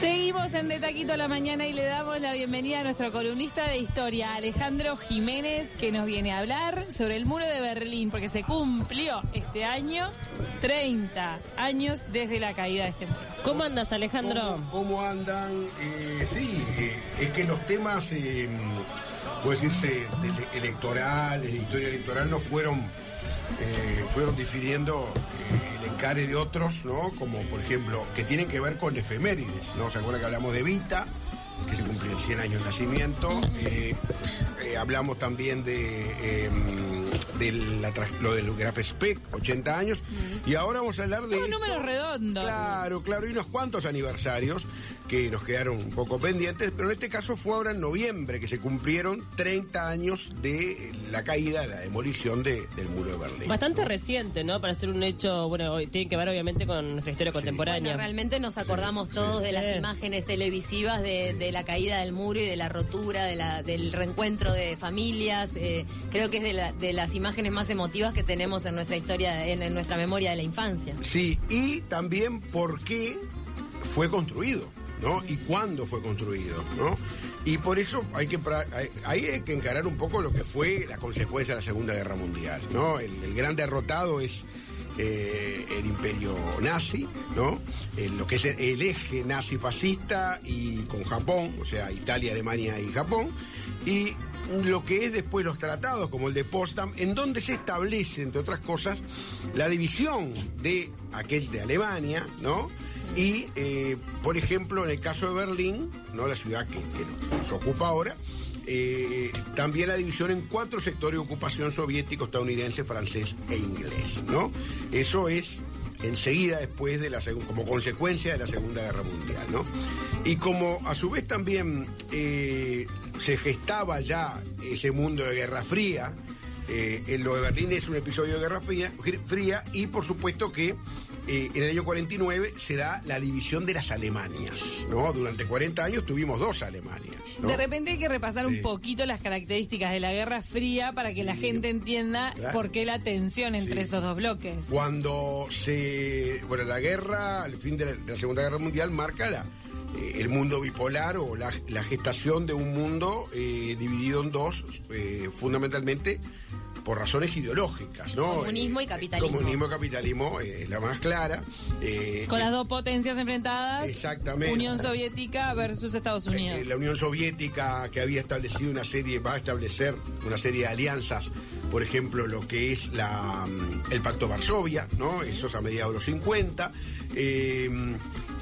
Seguimos en De Taquito a la Mañana y le damos la bienvenida a nuestro columnista de historia, Alejandro Jiménez, que nos viene a hablar sobre el muro de Berlín, porque se cumplió este año 30 años desde la caída de este muro. ¿Cómo andas, Alejandro? ¿Cómo, cómo andan? Eh, sí, eh, es que los temas, eh, puede decirse, de- electorales, de historia electoral, no fueron, eh, fueron difiriendo encare de otros, ¿no? Como, por ejemplo, que tienen que ver con efemérides, ¿no? ¿Se acuerdan que hablamos de Vita? que se cumplen 100 años de nacimiento. Eh, eh, hablamos también de, eh, de la lo del Graf Spec, 80 años. Y ahora vamos a hablar de... Un número redondo. Claro, claro, y unos cuantos aniversarios que nos quedaron un poco pendientes, pero en este caso fue ahora en noviembre que se cumplieron 30 años de la caída, la demolición de- del muro de Berlín. Bastante reciente, ¿no? Para ser un hecho, bueno, hoy tiene que ver obviamente con nuestra historia contemporánea. Bueno, realmente nos acordamos todos de las imágenes televisivas de, de la caída del muro y de la rotura, de la, del reencuentro de familias. eh, creo que es de, la- de las imágenes más emotivas que tenemos en nuestra historia, en, nuestra memoria de la infancia. Sí, y también por qué fue construido, ¿no? Y cuándo fue construido, ¿no? Y por eso hay que, hay, que encarar un poco lo que fue la consecuencia de la Segunda Guerra Mundial, ¿no? El, gran derrotado es eh, el imperio nazi, ¿no? Lo que es el, el eje nazi-fascista y con Japón, o sea, Italia, Alemania y Japón, y lo que es después los tratados como el de Potsdam, en donde se establece, entre otras cosas, la división de aquel de Alemania, ¿no? Y, eh, por ejemplo, en el caso de Berlín, ¿no? La ciudad que, que nos ocupa ahora, eh, también la división en cuatro sectores de ocupación soviético, estadounidense, francés e inglés, ¿no? Eso es enseguida después de la como consecuencia de la Segunda Guerra Mundial, ¿no? Y como a su vez también eh, se gestaba ya ese mundo de Guerra Fría, eh, en lo de Berlín es un episodio de Guerra Fría, fría y por supuesto que eh, en el año 49 se da la división de las Alemanias, ¿no? Durante 40 años tuvimos dos Alemanias. ¿no? De repente hay que repasar Sí. un poquito las características de la Guerra Fría para que la gente entienda Claro. por qué la tensión entre Sí. esos dos bloques. Cuando se. Bueno, la guerra, el fin de la, de la Segunda Guerra Mundial marca la, eh, el mundo bipolar o la, la gestación de un mundo eh, dividido en dos, fundamentalmente por razones ideológicas, ¿no? Comunismo y Eh, capitalismo. Comunismo y capitalismo eh, es la más clara. eh, Con las dos potencias enfrentadas, Exactamente. Unión Soviética versus Estados Unidos. Eh, la Unión Soviética que había establecido una serie, va a establecer una serie de alianzas, por ejemplo, lo que es la, mm, el Pacto Varsovia, ¿no? Eso es a mediados de los 50, eh,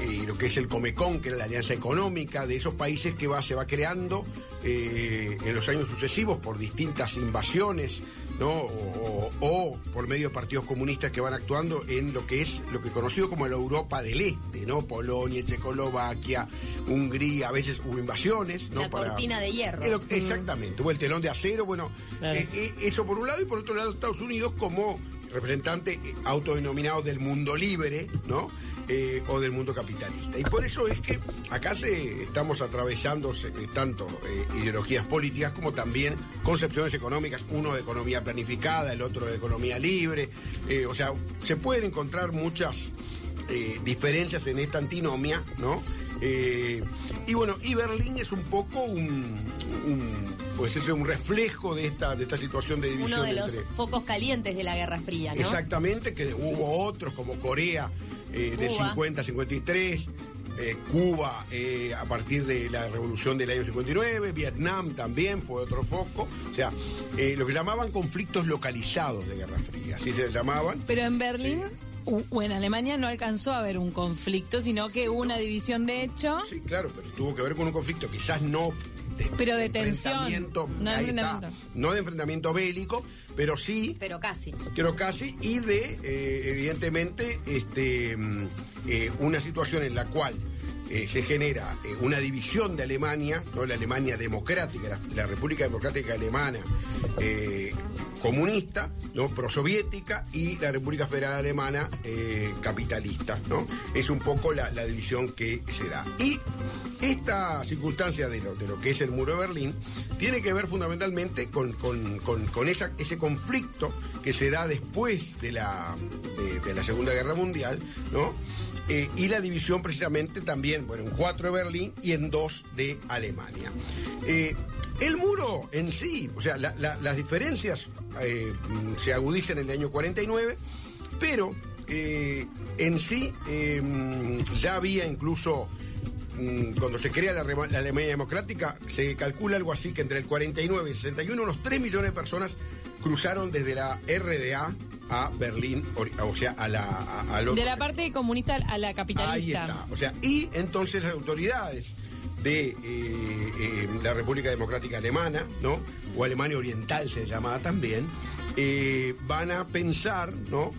eh, lo que es el Comecon, que era la alianza económica de esos países que va, se va creando eh, en los años sucesivos por distintas invasiones, ¿no? O, o- o por medio de partidos comunistas que van actuando en lo que es lo que conocido como la Europa del Este, ¿no? Polonia, Checoslovaquia, Hungría, a veces hubo invasiones, ¿no? La cortina de hierro. Eh, lo- Exactamente, hubo el telón de acero, bueno, Claro. eh, eh, eso por un lado y por otro lado Estados Unidos como representante eh, autodenominado del mundo libre, ¿no? Eh, o del mundo capitalista. Y por eso es que acá se estamos atravesando eh, tanto ideologías políticas como también concepciones económicas, uno de economía planificada, el otro de economía libre. o sea, se pueden encontrar muchas diferencias en esta antinomia, ¿no? Y bueno, y Berlín es un poco un pues es un reflejo de esta de esta situación de división Uno de los entre focos calientes de la Guerra Fría, ¿no? exactamente que hubo otros como Corea eh, de Cuba. 50 53 eh, Cuba eh, a partir de la revolución del año 59, Vietnam también fue otro foco, o sea, eh, lo que llamaban conflictos localizados de Guerra Fría, así se llamaban. Pero en Berlín o en Alemania no alcanzó a haber un conflicto, sino que hubo una división de hecho. Sí, claro, pero tuvo que ver con un conflicto quizás no de, Pero de tensión, enfrentamiento, no de ahí está, enfrentamiento. no de enfrentamiento bélico, pero sí Pero casi. creo casi, y de, eh, evidentemente, este, mm, eh, una situación en la cual eh, se genera eh, una división de Alemania, ¿no? la Alemania democrática, la, República Democrática Alemana, eh, comunista, ¿no? prosoviética, y la República Federal Alemana capitalista. ¿no? Es un poco la, la división que se da. Y esta circunstancia de lo, de lo que es el muro de Berlín tiene que ver fundamentalmente con, con- con- con esa- ese conflicto que se da después de la, de, la Segunda Guerra Mundial, ¿no? Eh, y la división precisamente también, bueno, en cuatro de Berlín y en dos de Alemania. Eh, el muro en sí, o sea, la- la- las diferencias eh, se agudizan en el año 49, pero en sí ya había incluso cuando se crea la, Alemania Democrática, se calcula algo así que entre el 49 y el 61 unos 3 millones de personas cruzaron desde la RDA a Berlín, o sea, a la, a- De la parte comunista a la Ahí capitalista. está. O sea, y entonces las autoridades de eh, eh, la República Democrática Alemana, ¿no? O Alemania Oriental se llamaba también, eh, van a pensar, ¿no?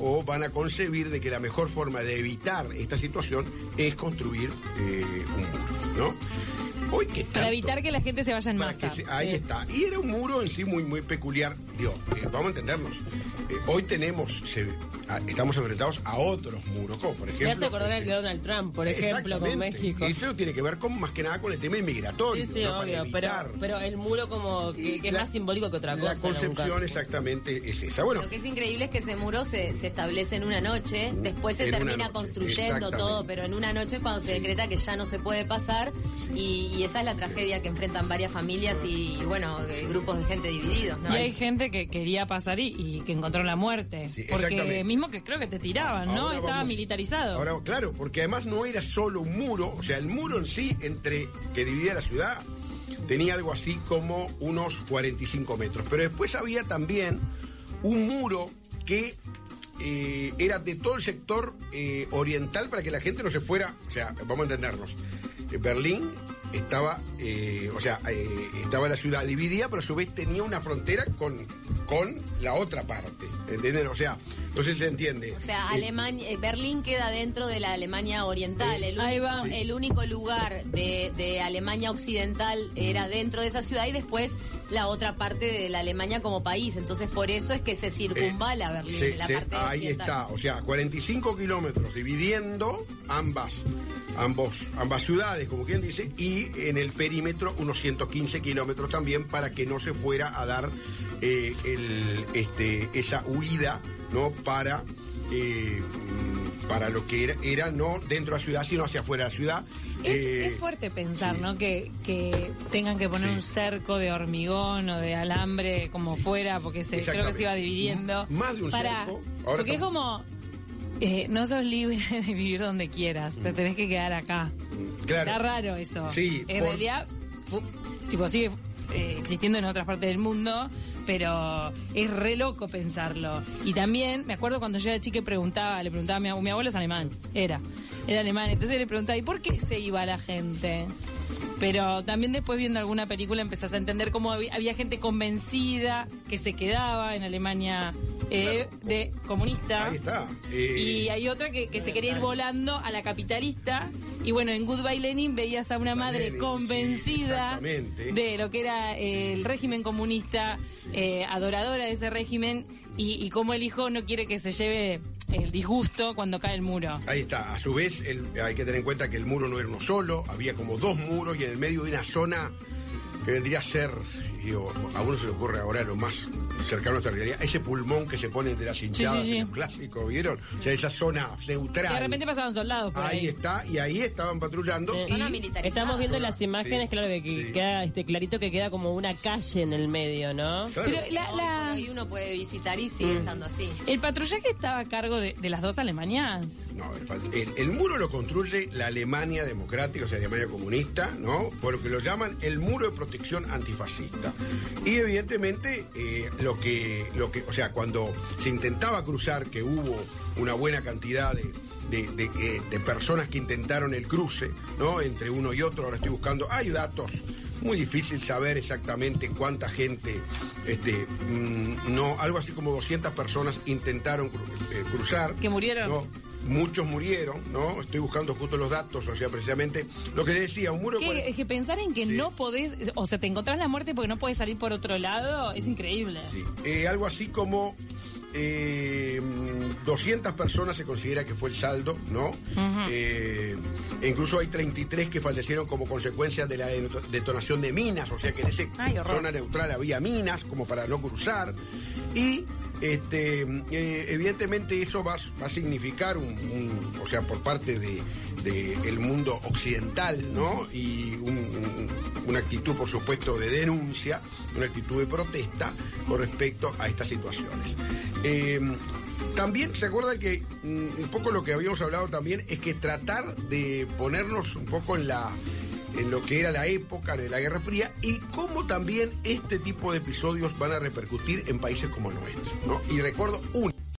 O van a concebir de que la mejor forma de evitar esta situación es construir eh, un muro, ¿no? Hoy que Para evitar que la gente se vaya en para masa. que se- ahí Sí. está. Y era un muro en sí muy, muy peculiar. Digo, eh, vamos a entendernos. Eh, hoy tenemos, se- estamos enfrentados a otros muros, como por Me ejemplo. hace acordar al de Donald Trump, por ejemplo, con. México. Eso tiene que ver con más que nada con el tema inmigratorio. Sí, sí, ¿no? Para obvio, pero, evitar. pero el muro como que, que es La- más simbólico que otra cosa. La concepción exactamente es esa. Bueno, Lo que es increíble es que ese muro se, se establece en una noche, después se termina noche, construyendo todo, pero en una noche es cuando se decreta que ya no se puede pasar y, y esa es la tragedia que enfrentan varias familias y, y, bueno, eh, grupos de gente divididos. ¿no? Y hay gente que quería pasar y, y que encontró la muerte. Sí, porque exactamente. Mismo que creo que te tiraban, ¿no? Ahora Estaba vamos- militarizado. Ahora, claro, porque además no era solo un muro, o sea, el muro en sí, entre que dividía la ciudad, tenía algo así como unos 45 metros. Pero después había también un muro que eh, era de todo el sector eh, oriental para que la gente no se fuera, o sea, vamos a entendernos. Berlín estaba, eh, o sea, estaba la ciudad dividida, pero a su vez tenía una frontera con, con la otra parte, ¿entienden? O sea, no sé si se entiende. O sea, Alemania, eh, Berlín queda dentro de la Alemania Oriental. El Ahí único, va. el único lugar de, de Alemania Occidental era dentro de esa ciudad y después la otra parte de la Alemania como país. Entonces, por eso es que se circunvala Eh, Berlín, se- la se- parte ahí occidental. está, o sea, 45 kilómetros dividiendo ambas, ambos, ambas ciudades, como quien dice, y en el perímetro unos 115 kilómetros también para que no se fuera a dar eh, el, este, esa huida, ¿no? Para eh, para lo que era, era no dentro de la ciudad, sino hacia afuera de la ciudad. Es, Eh, es fuerte pensar, ¿no? Que, que tengan que poner Sí. un cerco de hormigón o de alambre como fuera, porque se, creo que se iba dividiendo. M- más de un para, cerco. Ahora porque es como, eh, no sos libre de vivir donde quieras, te tenés que quedar acá. claro. Está raro eso. Sí, En por- realidad, tipo, sigue eh, existiendo en otras partes del mundo, pero es re loco pensarlo. Y también, me acuerdo cuando yo era chica preguntaba, le preguntaba a mi, abu- mi abuelo es alemán, era, era alemán, entonces le preguntaba, ¿y por qué se iba la gente? Pero también después viendo alguna película empezás a entender cómo había gente convencida que se quedaba en Alemania eh, Claro. de comunista. Ahí está. eh, Y hay otra que, que se quería ir volando a la capitalista. Y bueno, en Goodbye Lenin veías a una madre Lenin, convencida de lo que era eh, el régimen comunista, eh, adoradora de ese régimen, y, y cómo el hijo no quiere que se lleve el disgusto cuando cae el muro. Ahí está. A su vez, el- hay que tener en cuenta que el muro no era uno solo, había como dos muros y en el medio de una zona que vendría a ser, digo, a uno se le ocurre ahora lo más cercano a nuestra realidad, ese pulmón que se pone entre las hinchadas sí, sí. en los clásicos, ¿vieron? O sea, esa zona neutral. Que de repente pasaban soldados por ahí, ahí. está, y ahí estaban patrullando. Sí. y- Zona militarizada. Estamos viendo Zona, las imágenes, sí, claro, que, que sí. queda este clarito que queda como una calle en el medio, ¿no? Claro. Pero la- la- hoy uno puede visitar y sigue estando así. el patrullaje estaba a cargo de, de las dos Alemanias. No, el, el- el muro lo construye la Alemania democrática, o sea, Alemania comunista, ¿no? Por lo que lo llaman el muro de protección antifascista. Y evidentemente, eh, lo que, lo que, o sea, cuando se intentaba cruzar, que hubo una buena cantidad de, de, de, eh, de personas que intentaron el cruce, ¿no? Entre uno y otro, ahora estoy buscando, hay datos. Muy difícil saber exactamente cuánta gente, este, mm, no, algo así como 200 personas intentaron cru- eh, cruzar. Que murieron. ¿no? Muchos murieron, ¿no? Estoy buscando justo los datos, o sea, precisamente lo que decía, un muro... Que- es que pensar en que Sí. no podés, o sea, te encontrás la muerte porque no podés salir por otro lado, es increíble. Sí, eh, algo así como eh, 200 personas se considera que fue el saldo, ¿no? Eh, incluso hay 33 que fallecieron como consecuencia de la deto- detonación de minas, o sea que en esa zona neutral había minas como para no cruzar. Y este, eh, evidentemente eso va, a significar un, o sea, por parte de, mundo occidental, ¿no? Y un- un- una actitud, por supuesto, de denuncia, una actitud de protesta con respecto a estas situaciones. Eh, también se acuerda que mm, un poco lo que habíamos hablado también es que tratar de ponernos un poco en la en lo que era la época de la Guerra Fría y cómo también este tipo de episodios van a repercutir en países como el nuestro. Y recuerdo uno